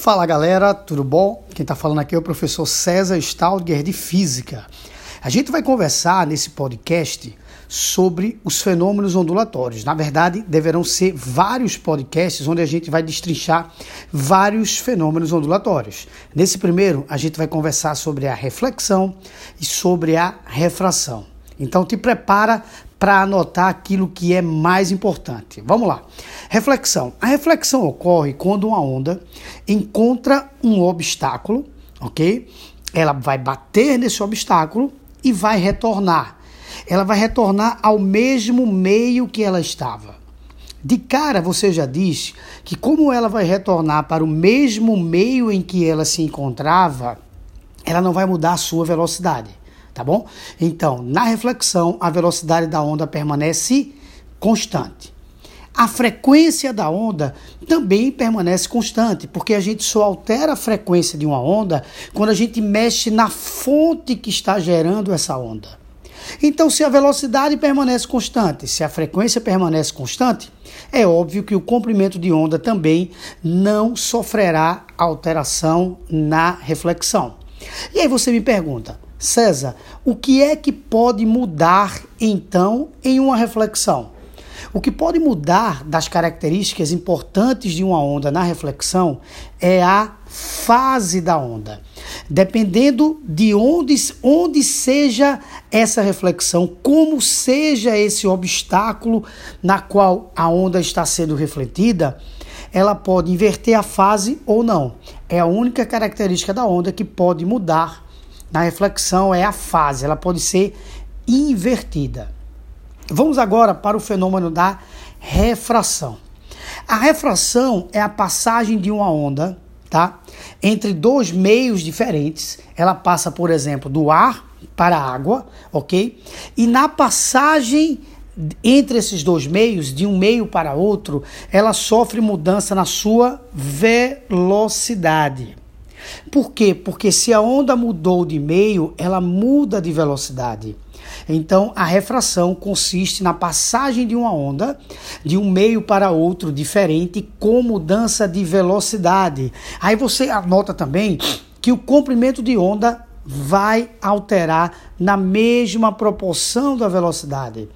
Fala galera, tudo bom? Quem está falando aqui é o professor César Stalger de Física. A gente vai conversar nesse podcast sobre os fenômenos ondulatórios. Na verdade, deverão ser vários podcasts onde a gente vai destrinchar vários fenômenos ondulatórios. Nesse primeiro, a gente vai conversar sobre a reflexão e sobre a refração. Então te prepara para anotar aquilo que é mais importante. Vamos lá. Reflexão. A reflexão ocorre quando uma onda encontra um obstáculo, ok? Ela vai bater nesse obstáculo e vai retornar. Ela vai retornar ao mesmo meio que ela estava. De cara, você já diz que, como ela vai retornar para o mesmo meio em que ela se encontrava, ela não vai mudar a sua velocidade tá bom? Então, na reflexão, a velocidade da onda permanece constante. A frequência da onda também permanece constante, porque a gente só altera a frequência de uma onda quando a gente mexe na fonte que está gerando essa onda. Então, se a velocidade permanece constante, se a frequência permanece constante, é óbvio que o comprimento de onda também não sofrerá alteração na reflexão. E aí você me pergunta, César, o que é que pode mudar então em uma reflexão? O que pode mudar das características importantes de uma onda na reflexão é a fase da onda. Dependendo de onde, onde seja essa reflexão, como seja esse obstáculo na qual a onda está sendo refletida, ela pode inverter a fase ou não. É a única característica da onda que pode mudar na reflexão é a fase, ela pode ser invertida. Vamos agora para o fenômeno da refração. A refração é a passagem de uma onda, tá? Entre dois meios diferentes. Ela passa, por exemplo, do ar para a água, ok? E na passagem entre esses dois meios, de um meio para outro, ela sofre mudança na sua velocidade. Por quê? Porque se a onda mudou de meio, ela muda de velocidade. Então, a refração consiste na passagem de uma onda de um meio para outro diferente com mudança de velocidade. Aí você anota também que o comprimento de onda vai alterar na mesma proporção da velocidade.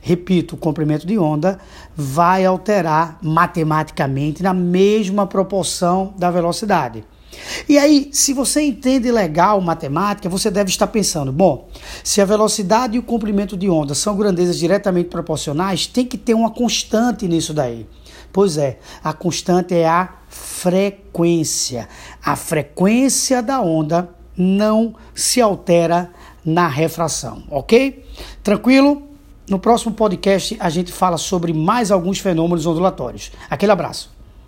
Repito, o comprimento de onda vai alterar matematicamente na mesma proporção da velocidade. E aí, se você entende legal matemática, você deve estar pensando: bom, se a velocidade e o comprimento de onda são grandezas diretamente proporcionais, tem que ter uma constante nisso daí. Pois é, a constante é a frequência. A frequência da onda não se altera na refração, ok? Tranquilo? No próximo podcast a gente fala sobre mais alguns fenômenos ondulatórios. Aquele abraço.